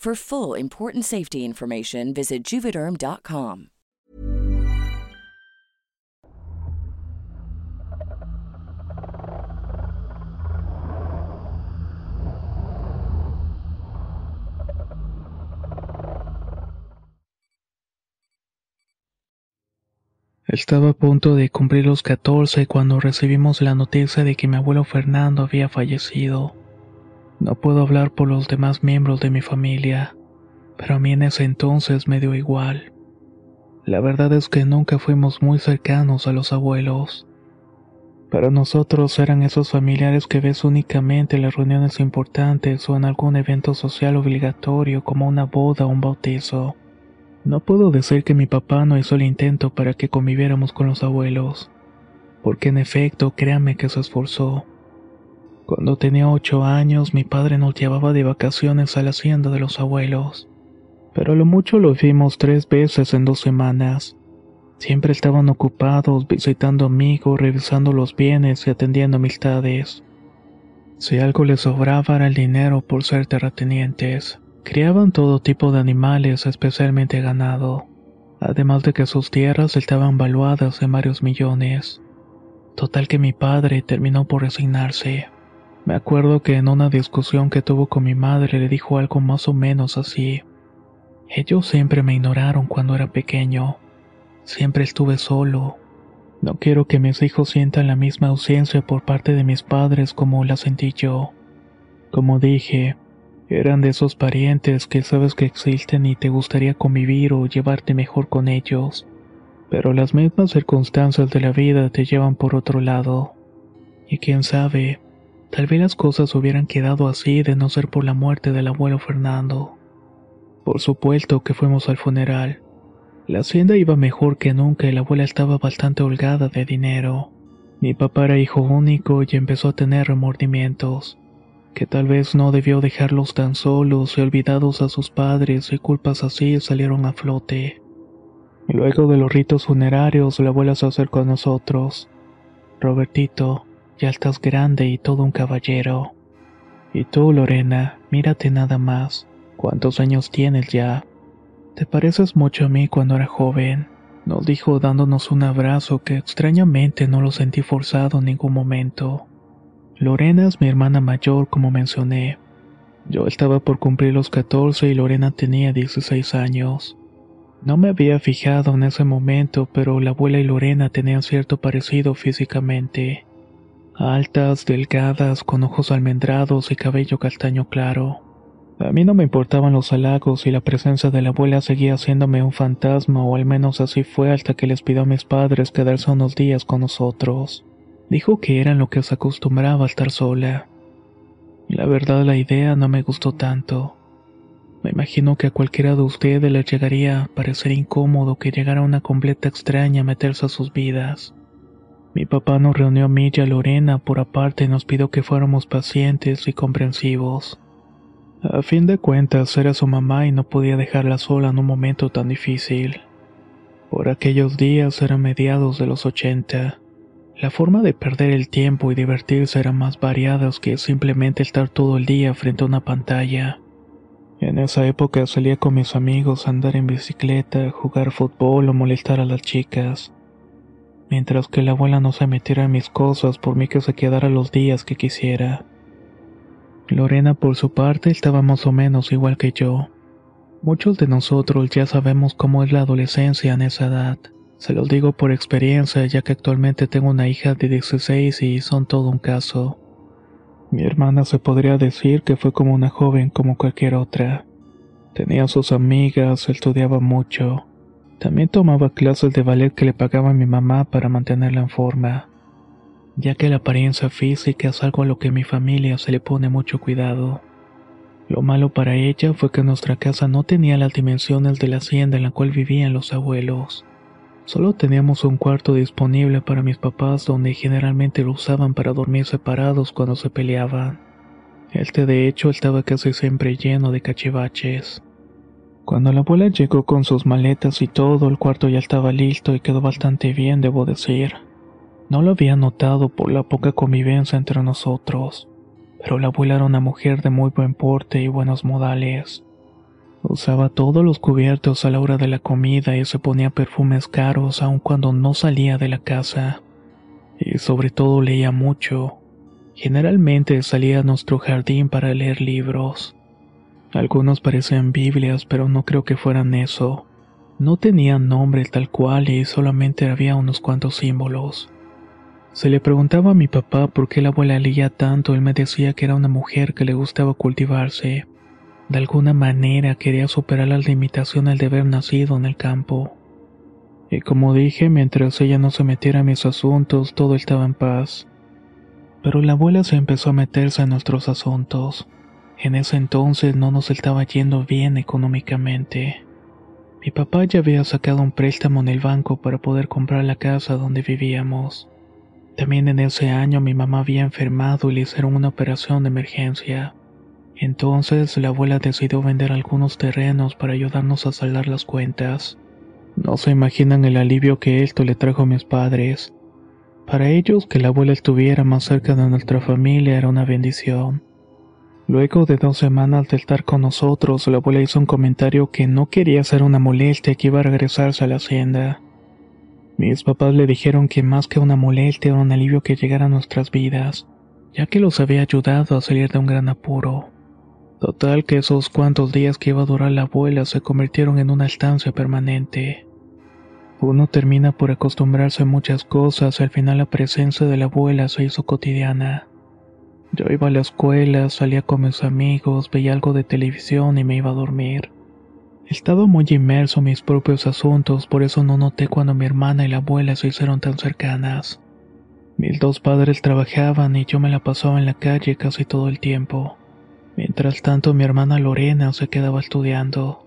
For full important safety information, visit juvederm.com. Estaba a punto de cumplir los 14 cuando recibimos la noticia de que mi abuelo Fernando había fallecido. No puedo hablar por los demás miembros de mi familia, pero a mí en ese entonces me dio igual. La verdad es que nunca fuimos muy cercanos a los abuelos. Para nosotros eran esos familiares que ves únicamente en las reuniones importantes o en algún evento social obligatorio como una boda o un bautizo. No puedo decir que mi papá no hizo el intento para que conviviéramos con los abuelos, porque en efecto créame que se esforzó. Cuando tenía ocho años mi padre nos llevaba de vacaciones a la hacienda de los abuelos, pero lo mucho lo vimos tres veces en dos semanas. Siempre estaban ocupados visitando amigos, revisando los bienes y atendiendo amistades. Si algo les sobraba era el dinero por ser terratenientes. Criaban todo tipo de animales, especialmente ganado, además de que sus tierras estaban valuadas en varios millones. Total que mi padre terminó por resignarse. Me acuerdo que en una discusión que tuvo con mi madre le dijo algo más o menos así. Ellos siempre me ignoraron cuando era pequeño. Siempre estuve solo. No quiero que mis hijos sientan la misma ausencia por parte de mis padres como la sentí yo. Como dije, eran de esos parientes que sabes que existen y te gustaría convivir o llevarte mejor con ellos. Pero las mismas circunstancias de la vida te llevan por otro lado. Y quién sabe, tal vez las cosas hubieran quedado así de no ser por la muerte del abuelo Fernando. Por supuesto que fuimos al funeral. La hacienda iba mejor que nunca y la abuela estaba bastante holgada de dinero. Mi papá era hijo único y empezó a tener remordimientos que tal vez no debió dejarlos tan solos y olvidados a sus padres y culpas así salieron a flote. Luego de los ritos funerarios, la abuela se acercó a nosotros. Robertito, ya estás grande y todo un caballero. Y tú, Lorena, mírate nada más. ¿Cuántos años tienes ya? Te pareces mucho a mí cuando era joven, nos dijo dándonos un abrazo que extrañamente no lo sentí forzado en ningún momento. Lorena es mi hermana mayor, como mencioné. Yo estaba por cumplir los 14 y Lorena tenía 16 años. No me había fijado en ese momento, pero la abuela y Lorena tenían cierto parecido físicamente. Altas, delgadas, con ojos almendrados y cabello castaño claro. A mí no me importaban los halagos y la presencia de la abuela seguía haciéndome un fantasma, o al menos así fue hasta que les pidió a mis padres quedarse unos días con nosotros. Dijo que era lo que se acostumbraba a estar sola. La verdad la idea no me gustó tanto. Me imagino que a cualquiera de ustedes le llegaría a parecer incómodo que llegara una completa extraña a meterse a sus vidas. Mi papá nos reunió a mí y a Lorena por aparte y nos pidió que fuéramos pacientes y comprensivos. A fin de cuentas era su mamá y no podía dejarla sola en un momento tan difícil. Por aquellos días eran mediados de los ochenta. La forma de perder el tiempo y divertirse eran más variadas que simplemente estar todo el día frente a una pantalla. En esa época salía con mis amigos a andar en bicicleta, jugar fútbol o molestar a las chicas. Mientras que la abuela no se metiera en mis cosas por mí que se quedara los días que quisiera. Lorena por su parte estaba más o menos igual que yo. Muchos de nosotros ya sabemos cómo es la adolescencia en esa edad. Se los digo por experiencia ya que actualmente tengo una hija de 16 y son todo un caso. Mi hermana se podría decir que fue como una joven como cualquier otra. Tenía sus amigas, estudiaba mucho. También tomaba clases de ballet que le pagaba mi mamá para mantenerla en forma, ya que la apariencia física es algo a lo que mi familia se le pone mucho cuidado. Lo malo para ella fue que nuestra casa no tenía las dimensiones de la hacienda en la cual vivían los abuelos. Solo teníamos un cuarto disponible para mis papás donde generalmente lo usaban para dormir separados cuando se peleaban. Este de hecho estaba casi siempre lleno de cachivaches. Cuando la abuela llegó con sus maletas y todo, el cuarto ya estaba listo y quedó bastante bien, debo decir. No lo había notado por la poca convivencia entre nosotros pero la abuela era una mujer de muy buen porte y buenos modales. Usaba todos los cubiertos a la hora de la comida y se ponía perfumes caros aun cuando no salía de la casa. Y sobre todo leía mucho. Generalmente salía a nuestro jardín para leer libros. Algunos parecían Biblias, pero no creo que fueran eso. No tenían nombre tal cual y solamente había unos cuantos símbolos. Se le preguntaba a mi papá por qué la abuela leía tanto, él me decía que era una mujer que le gustaba cultivarse. De alguna manera quería superar las limitaciones de haber nacido en el campo. Y como dije, mientras ella no se metiera en mis asuntos, todo estaba en paz. Pero la abuela se empezó a meterse en nuestros asuntos. En ese entonces no nos estaba yendo bien económicamente. Mi papá ya había sacado un préstamo en el banco para poder comprar la casa donde vivíamos. También en ese año mi mamá había enfermado y le hicieron una operación de emergencia. Entonces la abuela decidió vender algunos terrenos para ayudarnos a saldar las cuentas. No se imaginan el alivio que esto le trajo a mis padres. Para ellos que la abuela estuviera más cerca de nuestra familia era una bendición. Luego de dos semanas de estar con nosotros, la abuela hizo un comentario que no quería ser una molestia y que iba a regresarse a la hacienda. Mis papás le dijeron que más que una molestia era un alivio que llegara a nuestras vidas, ya que los había ayudado a salir de un gran apuro. Total que esos cuantos días que iba a durar la abuela se convirtieron en una estancia permanente. Uno termina por acostumbrarse a muchas cosas y al final la presencia de la abuela se hizo cotidiana. Yo iba a la escuela, salía con mis amigos, veía algo de televisión y me iba a dormir. Estaba muy inmerso en mis propios asuntos, por eso no noté cuando mi hermana y la abuela se hicieron tan cercanas. Mis dos padres trabajaban y yo me la pasaba en la calle casi todo el tiempo. Mientras tanto mi hermana Lorena se quedaba estudiando.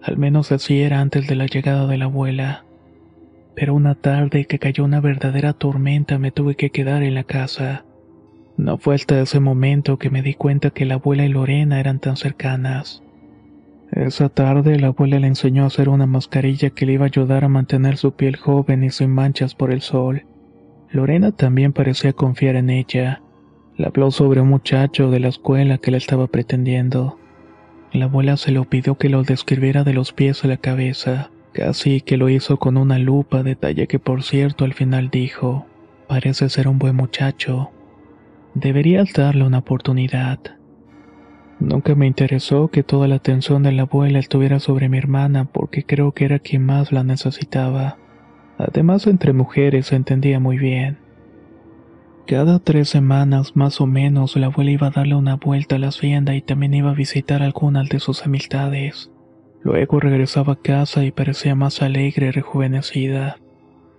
Al menos así era antes de la llegada de la abuela. Pero una tarde que cayó una verdadera tormenta me tuve que quedar en la casa. No fue hasta ese momento que me di cuenta que la abuela y Lorena eran tan cercanas. Esa tarde la abuela le enseñó a hacer una mascarilla que le iba a ayudar a mantener su piel joven y sin manchas por el sol. Lorena también parecía confiar en ella. Le habló sobre un muchacho de la escuela que le estaba pretendiendo. La abuela se lo pidió que lo describiera de los pies a la cabeza, casi que lo hizo con una lupa, detalle que por cierto al final dijo, parece ser un buen muchacho. Deberías darle una oportunidad. Nunca me interesó que toda la atención de la abuela estuviera sobre mi hermana porque creo que era quien más la necesitaba. Además, entre mujeres se entendía muy bien. Cada tres semanas más o menos la abuela iba a darle una vuelta a la hacienda y también iba a visitar algunas de sus amistades. Luego regresaba a casa y parecía más alegre y rejuvenecida.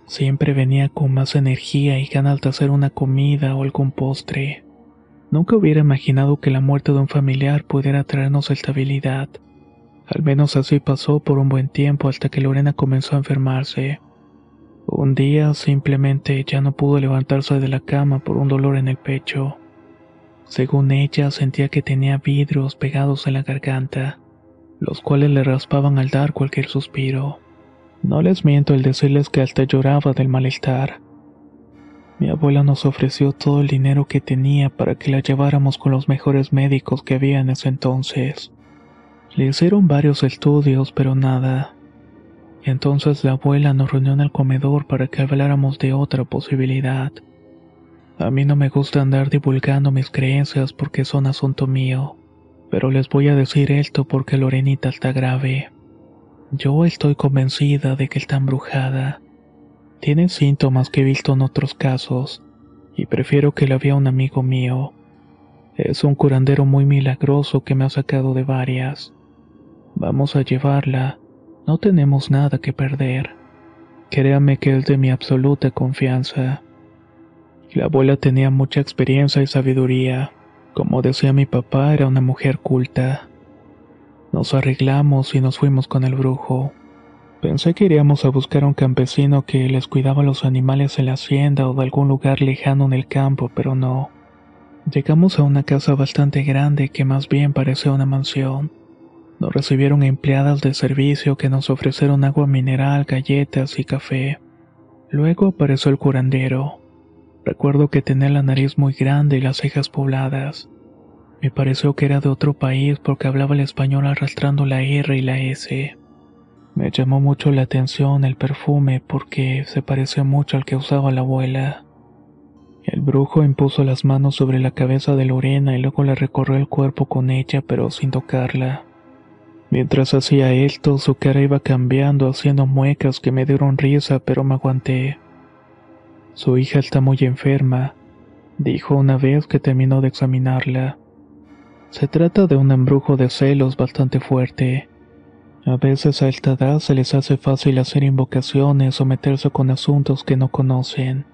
Siempre venía con más energía y ganas de hacer una comida o algún postre. Nunca hubiera imaginado que la muerte de un familiar pudiera traernos estabilidad. Al menos así pasó por un buen tiempo hasta que Lorena comenzó a enfermarse. Un día simplemente ya no pudo levantarse de la cama por un dolor en el pecho. Según ella, sentía que tenía vidrios pegados en la garganta, los cuales le raspaban al dar cualquier suspiro. No les miento el decirles que hasta lloraba del malestar. Mi abuela nos ofreció todo el dinero que tenía para que la lleváramos con los mejores médicos que había en ese entonces. Le hicieron varios estudios, pero nada. Entonces la abuela nos reunió en el comedor para que habláramos de otra posibilidad. A mí no me gusta andar divulgando mis creencias porque son asunto mío, pero les voy a decir esto porque Lorenita está grave. Yo estoy convencida de que está embrujada. Tiene síntomas que he visto en otros casos, y prefiero que la vea un amigo mío. Es un curandero muy milagroso que me ha sacado de varias. Vamos a llevarla, no tenemos nada que perder. Créame que es de mi absoluta confianza. La abuela tenía mucha experiencia y sabiduría. Como decía mi papá, era una mujer culta. Nos arreglamos y nos fuimos con el brujo. Pensé que iríamos a buscar a un campesino que les cuidaba los animales en la hacienda o de algún lugar lejano en el campo, pero no. Llegamos a una casa bastante grande que más bien parecía una mansión. Nos recibieron empleadas de servicio que nos ofrecieron agua mineral, galletas y café. Luego apareció el curandero. Recuerdo que tenía la nariz muy grande y las cejas pobladas. Me pareció que era de otro país porque hablaba el español arrastrando la R y la S. Me llamó mucho la atención el perfume porque se parecía mucho al que usaba la abuela. El brujo impuso las manos sobre la cabeza de Lorena y luego le recorrió el cuerpo con ella pero sin tocarla. Mientras hacía esto, su cara iba cambiando, haciendo muecas que me dieron risa, pero me aguanté. Su hija está muy enferma, dijo una vez que terminó de examinarla. Se trata de un embrujo de celos bastante fuerte. A veces a esta edad se les hace fácil hacer invocaciones o meterse con asuntos que no conocen.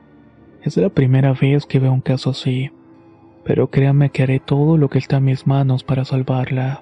Es la primera vez que veo un caso así, pero créanme que haré todo lo que está en mis manos para salvarla.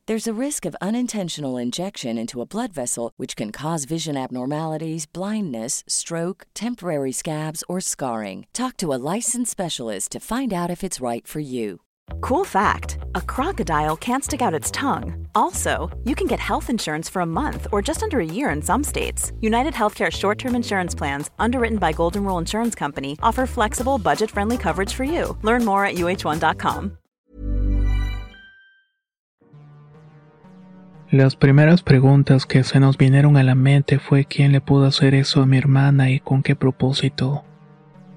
There's a risk of unintentional injection into a blood vessel, which can cause vision abnormalities, blindness, stroke, temporary scabs, or scarring. Talk to a licensed specialist to find out if it's right for you. Cool fact a crocodile can't stick out its tongue. Also, you can get health insurance for a month or just under a year in some states. United Healthcare short term insurance plans, underwritten by Golden Rule Insurance Company, offer flexible, budget friendly coverage for you. Learn more at uh1.com. Las primeras preguntas que se nos vinieron a la mente fue quién le pudo hacer eso a mi hermana y con qué propósito.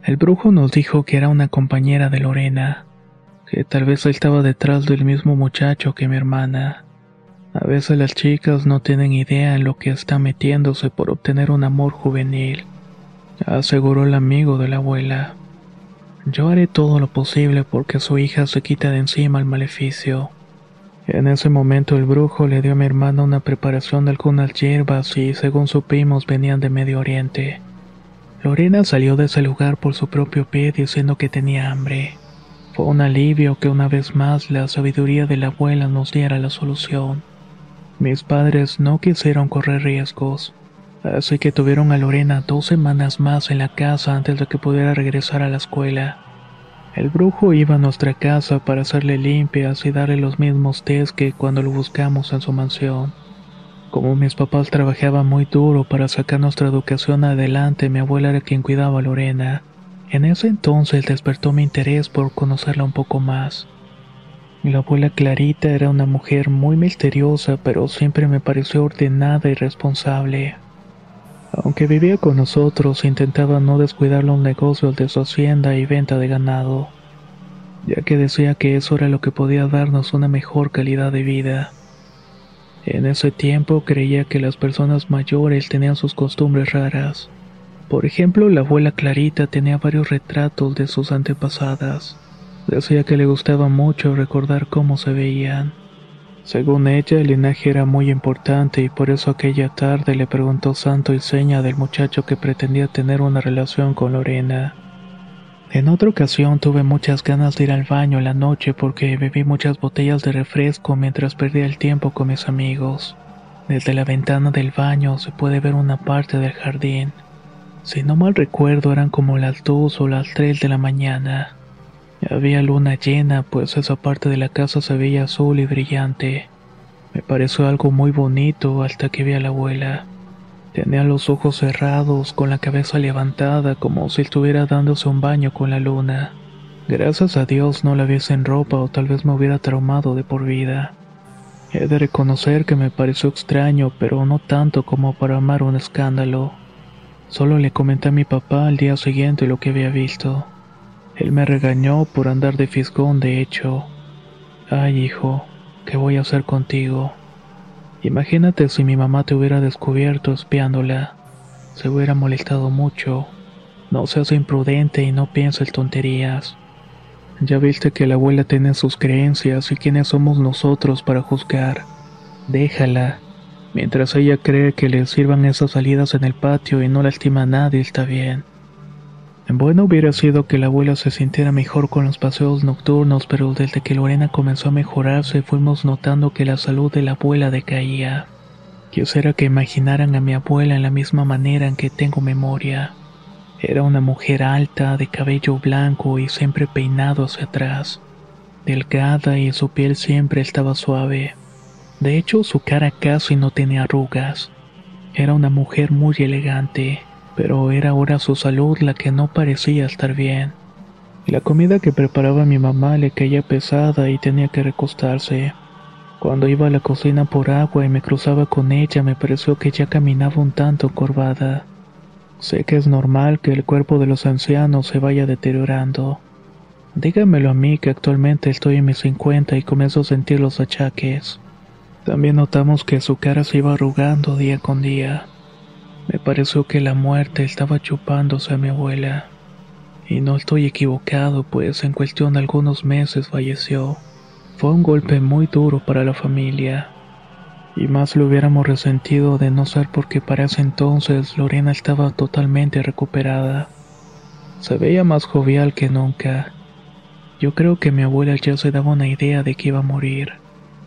El brujo nos dijo que era una compañera de Lorena, que tal vez estaba detrás del mismo muchacho que mi hermana. A veces las chicas no tienen idea en lo que está metiéndose por obtener un amor juvenil, aseguró el amigo de la abuela. Yo haré todo lo posible porque su hija se quita de encima el maleficio. En ese momento el brujo le dio a mi hermana una preparación de algunas hierbas y según supimos venían de Medio Oriente. Lorena salió de ese lugar por su propio pie diciendo que tenía hambre. Fue un alivio que una vez más la sabiduría de la abuela nos diera la solución. Mis padres no quisieron correr riesgos, así que tuvieron a Lorena dos semanas más en la casa antes de que pudiera regresar a la escuela. El brujo iba a nuestra casa para hacerle limpias y darle los mismos test que cuando lo buscamos en su mansión. Como mis papás trabajaban muy duro para sacar nuestra educación adelante, mi abuela era quien cuidaba a Lorena. En ese entonces despertó mi interés por conocerla un poco más. La abuela Clarita era una mujer muy misteriosa, pero siempre me pareció ordenada y responsable. Aunque vivía con nosotros, intentaba no descuidar los negocios de su hacienda y venta de ganado, ya que decía que eso era lo que podía darnos una mejor calidad de vida. En ese tiempo creía que las personas mayores tenían sus costumbres raras. Por ejemplo, la abuela Clarita tenía varios retratos de sus antepasadas. Decía que le gustaba mucho recordar cómo se veían. Según ella, el linaje era muy importante y por eso aquella tarde le preguntó santo y seña del muchacho que pretendía tener una relación con Lorena. En otra ocasión tuve muchas ganas de ir al baño la noche porque bebí muchas botellas de refresco mientras perdía el tiempo con mis amigos. Desde la ventana del baño se puede ver una parte del jardín. Si no mal recuerdo eran como las dos o las tres de la mañana. Había luna llena, pues esa parte de la casa se veía azul y brillante. Me pareció algo muy bonito hasta que vi a la abuela. Tenía los ojos cerrados, con la cabeza levantada, como si estuviera dándose un baño con la luna. Gracias a Dios no la viese en ropa o tal vez me hubiera traumado de por vida. He de reconocer que me pareció extraño, pero no tanto como para amar un escándalo. Solo le comenté a mi papá al día siguiente lo que había visto. Él me regañó por andar de fisgón, de hecho. Ay, hijo, ¿qué voy a hacer contigo? Imagínate si mi mamá te hubiera descubierto espiándola. Se hubiera molestado mucho. No seas imprudente y no pienses tonterías. Ya viste que la abuela tiene sus creencias y quiénes somos nosotros para juzgar. Déjala. Mientras ella cree que le sirvan esas salidas en el patio y no lastima a nadie, está bien. Bueno hubiera sido que la abuela se sintiera mejor con los paseos nocturnos, pero desde que Lorena comenzó a mejorarse fuimos notando que la salud de la abuela decaía. Quisiera que imaginaran a mi abuela en la misma manera en que tengo memoria. Era una mujer alta, de cabello blanco y siempre peinado hacia atrás. Delgada y su piel siempre estaba suave. De hecho, su cara casi no tenía arrugas. Era una mujer muy elegante pero era ahora su salud la que no parecía estar bien. La comida que preparaba mi mamá le caía pesada y tenía que recostarse. Cuando iba a la cocina por agua y me cruzaba con ella me pareció que ya caminaba un tanto corvada. Sé que es normal que el cuerpo de los ancianos se vaya deteriorando. Dígamelo a mí que actualmente estoy en mis 50 y comienzo a sentir los achaques. También notamos que su cara se iba arrugando día con día. Me pareció que la muerte estaba chupándose a mi abuela. Y no estoy equivocado, pues en cuestión de algunos meses falleció. Fue un golpe muy duro para la familia. Y más lo hubiéramos resentido de no ser porque para ese entonces Lorena estaba totalmente recuperada. Se veía más jovial que nunca. Yo creo que mi abuela ya se daba una idea de que iba a morir,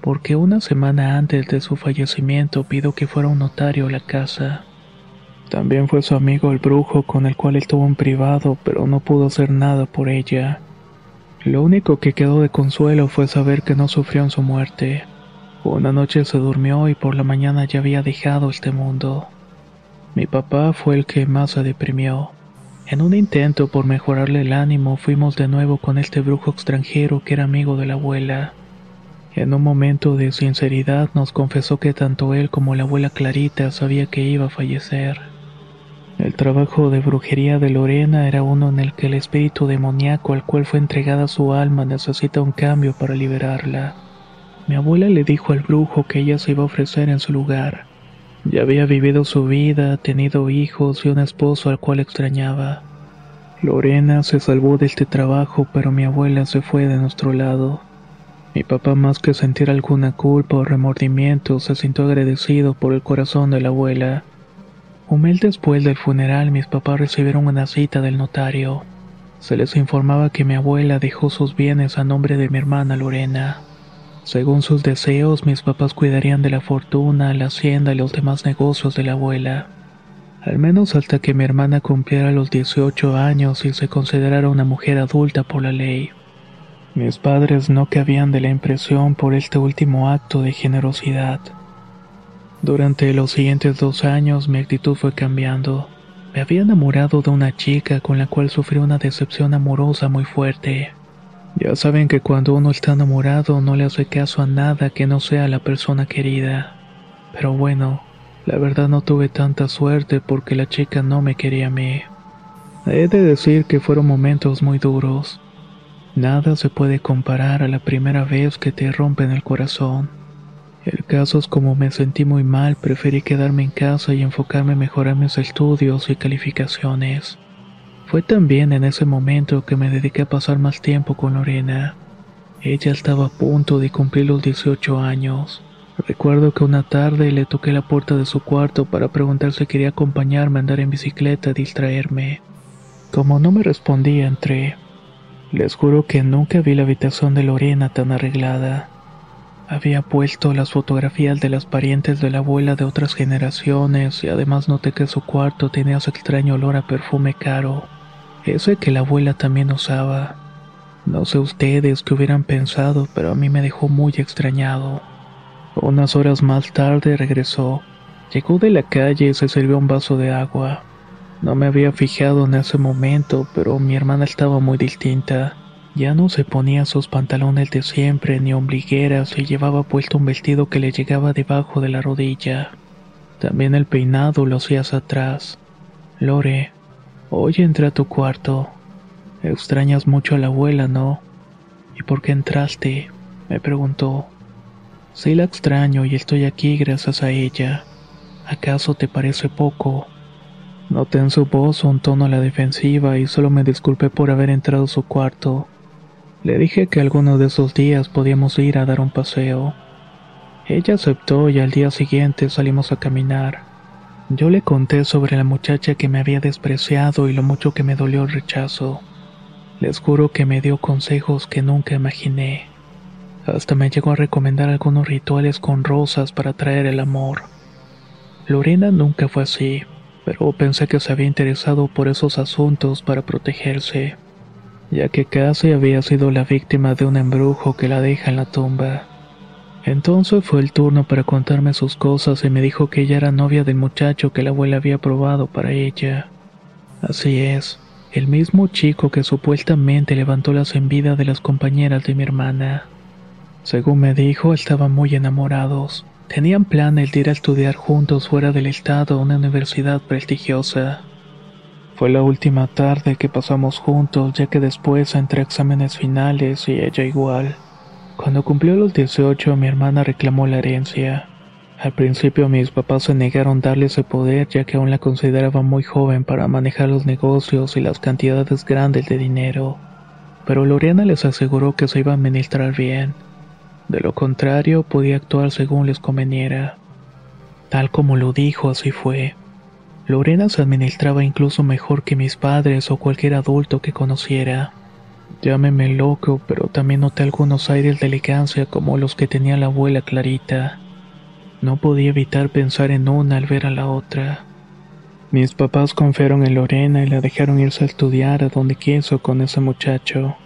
porque una semana antes de su fallecimiento pidió que fuera un notario a la casa. También fue su amigo el brujo con el cual estuvo en privado, pero no pudo hacer nada por ella. Lo único que quedó de consuelo fue saber que no sufrió en su muerte. Una noche se durmió y por la mañana ya había dejado este mundo. Mi papá fue el que más se deprimió. En un intento por mejorarle el ánimo fuimos de nuevo con este brujo extranjero que era amigo de la abuela. En un momento de sinceridad nos confesó que tanto él como la abuela Clarita sabía que iba a fallecer. El trabajo de brujería de Lorena era uno en el que el espíritu demoníaco al cual fue entregada su alma necesita un cambio para liberarla. Mi abuela le dijo al brujo que ella se iba a ofrecer en su lugar. Ya había vivido su vida, tenido hijos y un esposo al cual extrañaba. Lorena se salvó de este trabajo, pero mi abuela se fue de nuestro lado. Mi papá más que sentir alguna culpa o remordimiento se sintió agradecido por el corazón de la abuela. Un después del funeral mis papás recibieron una cita del notario. Se les informaba que mi abuela dejó sus bienes a nombre de mi hermana Lorena. Según sus deseos, mis papás cuidarían de la fortuna, la hacienda y los demás negocios de la abuela. Al menos hasta que mi hermana cumpliera los 18 años y se considerara una mujer adulta por la ley. Mis padres no cabían de la impresión por este último acto de generosidad. Durante los siguientes dos años mi actitud fue cambiando. Me había enamorado de una chica con la cual sufrí una decepción amorosa muy fuerte. Ya saben que cuando uno está enamorado no le hace caso a nada que no sea la persona querida. Pero bueno, la verdad no tuve tanta suerte porque la chica no me quería a mí. He de decir que fueron momentos muy duros. Nada se puede comparar a la primera vez que te rompen el corazón. El caso es como me sentí muy mal, preferí quedarme en casa y enfocarme en mejorar mis estudios y calificaciones. Fue también en ese momento que me dediqué a pasar más tiempo con Lorena. Ella estaba a punto de cumplir los 18 años. Recuerdo que una tarde le toqué la puerta de su cuarto para preguntar si quería acompañarme a andar en bicicleta a distraerme. Como no me respondía, entré. Les juro que nunca vi la habitación de Lorena tan arreglada. Había puesto las fotografías de las parientes de la abuela de otras generaciones y además noté que su cuarto tenía ese extraño olor a perfume caro, ese que la abuela también usaba. No sé ustedes qué hubieran pensado, pero a mí me dejó muy extrañado. Unas horas más tarde regresó. Llegó de la calle y se sirvió un vaso de agua. No me había fijado en ese momento, pero mi hermana estaba muy distinta. Ya no se ponía sus pantalones de siempre ni ombligueras y llevaba puesto un vestido que le llegaba debajo de la rodilla. También el peinado lo hacías atrás. Lore, hoy entré a tu cuarto. Extrañas mucho a la abuela, ¿no? ¿Y por qué entraste? me preguntó. Sí la extraño y estoy aquí gracias a ella. ¿Acaso te parece poco? Noté en su voz un tono a la defensiva y solo me disculpé por haber entrado a su cuarto. Le dije que alguno de esos días podíamos ir a dar un paseo. Ella aceptó y al día siguiente salimos a caminar. Yo le conté sobre la muchacha que me había despreciado y lo mucho que me dolió el rechazo. Les juro que me dio consejos que nunca imaginé. Hasta me llegó a recomendar algunos rituales con rosas para atraer el amor. Lorena nunca fue así, pero pensé que se había interesado por esos asuntos para protegerse, ya que casi había sido la víctima de un embrujo que la deja en la tumba. Entonces fue el turno para contarme sus cosas y me dijo que ella era novia del muchacho que la abuela había probado para ella. Así es, el mismo chico que supuestamente levantó las envidias de las compañeras de mi hermana. Según me dijo, estaban muy enamorados. Tenían planes de ir a estudiar juntos fuera del estado a una universidad prestigiosa. Fue la última tarde que pasamos juntos, ya que después entré a exámenes finales y ella igual. Cuando cumplió los 18, mi hermana reclamó la herencia. Al principio mis papás se negaron darle ese poder ya que aún la consideraba muy joven para manejar los negocios y las cantidades grandes de dinero. Pero Lorena les aseguró que se iba a administrar bien de lo contrario, podía actuar según les conveniera. Tal como lo dijo, así fue. Lorena se administraba incluso mejor que mis padres o cualquier adulto que conociera. Llámeme loco, pero también noté algunos aires de elegancia como los que tenía la abuela Clarita. No podía evitar pensar en una al ver a la otra. Mis papás confiaron en Lorena y la dejaron irse a estudiar a donde quiso con ese muchacho.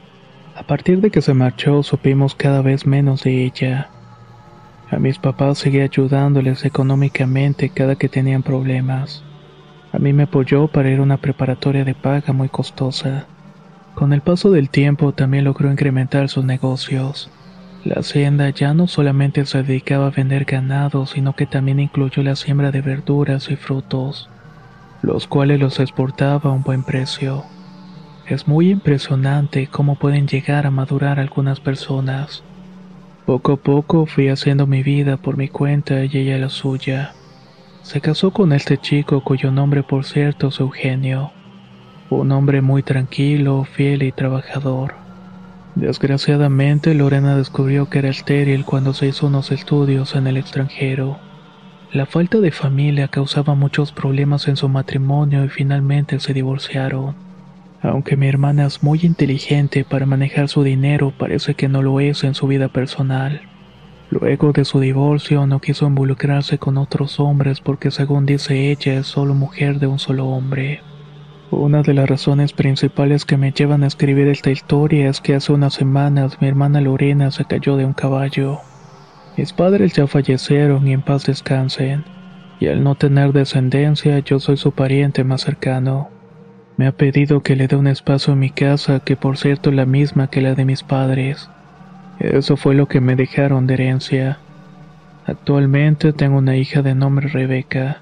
A partir de que se marchó supimos cada vez menos de ella. A mis papás seguía ayudándoles económicamente cada que tenían problemas. A mí me apoyó para ir a una preparatoria de paga muy costosa. Con el paso del tiempo también logró incrementar sus negocios. La hacienda ya no solamente se dedicaba a vender ganado, sino que también incluyó la siembra de verduras y frutos, los cuales los exportaba a un buen precio. Es muy impresionante cómo pueden llegar a madurar algunas personas. Poco a poco fui haciendo mi vida por mi cuenta y ella la suya. Se casó con este chico cuyo nombre por cierto es Eugenio. Un hombre muy tranquilo, fiel y trabajador. Desgraciadamente Lorena descubrió que era estéril cuando se hizo unos estudios en el extranjero. La falta de familia causaba muchos problemas en su matrimonio y finalmente se divorciaron. Aunque mi hermana es muy inteligente para manejar su dinero, parece que no lo es en su vida personal. Luego de su divorcio no quiso involucrarse con otros hombres porque según dice ella es solo mujer de un solo hombre. Una de las razones principales que me llevan a escribir esta historia es que hace unas semanas mi hermana Lorena se cayó de un caballo. Mis padres ya fallecieron y en paz descansen, y al no tener descendencia yo soy su pariente más cercano. Me ha pedido que le dé un espacio en mi casa, que por cierto es la misma que la de mis padres. Eso fue lo que me dejaron de herencia. Actualmente tengo una hija de nombre Rebeca.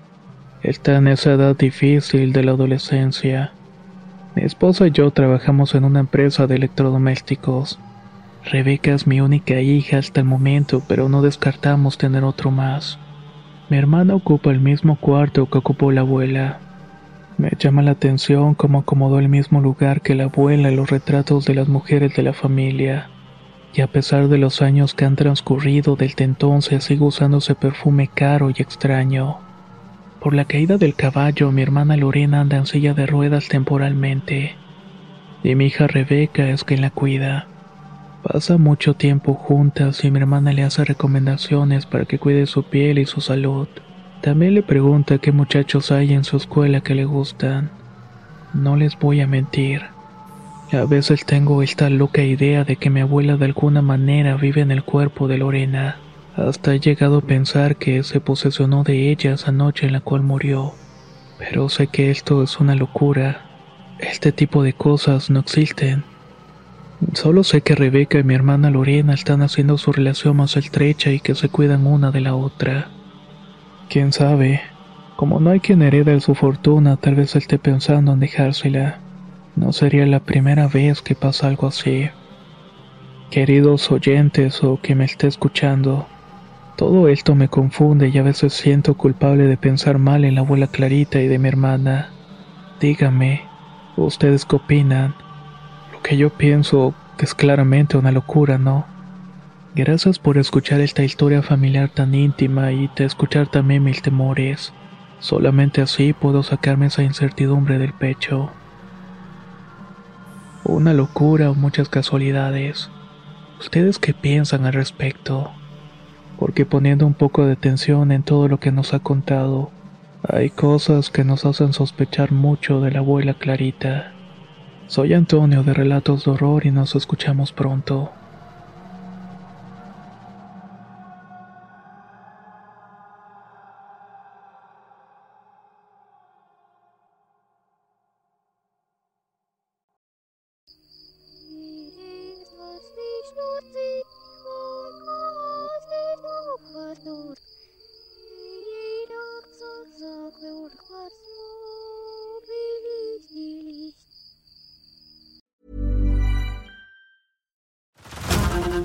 Está en esa edad difícil de la adolescencia. Mi esposa y yo trabajamos en una empresa de electrodomésticos. Rebeca es mi única hija hasta el momento, pero no descartamos tener otro más. Mi hermana ocupa el mismo cuarto que ocupó la abuela. Me llama la atención cómo acomodó el mismo lugar que la abuela en los retratos de las mujeres de la familia. Y a pesar de los años que han transcurrido desde entonces sigo usando ese perfume caro y extraño. Por la caída del caballo, mi hermana Lorena anda en silla de ruedas temporalmente, y mi hija Rebeca es quien la cuida. Pasa mucho tiempo juntas y mi hermana le hace recomendaciones para que cuide su piel y su salud. También le pregunta qué muchachos hay en su escuela que le gustan. No les voy a mentir. A veces tengo esta loca idea de que mi abuela de alguna manera vive en el cuerpo de Lorena. Hasta he llegado a pensar que se posesionó de ella esa noche en la cual murió. Pero sé que esto es una locura. Este tipo de cosas no existen. Solo sé que Rebeca y mi hermana Lorena están haciendo su relación más estrecha y que se cuidan una de la otra. Quién sabe, como no hay quien herede su fortuna, tal vez esté pensando en dejársela. No sería la primera vez que pasa algo así. Queridos oyentes o que me esté escuchando, todo esto me confunde y a veces siento culpable de pensar mal en la abuela Clarita y de mi hermana. Dígame, ¿ustedes qué opinan? que yo pienso que es claramente una locura, ¿no? Gracias por escuchar esta historia familiar tan íntima y de escuchar también mis temores. Solamente así puedo sacarme esa incertidumbre del pecho. Una locura o muchas casualidades. ¿Ustedes qué piensan al respecto? Porque poniendo un poco de atención en todo lo que nos ha contado, hay cosas que nos hacen sospechar mucho de la abuela Clarita. Soy Antonio de Relatos de Horror y nos escuchamos pronto.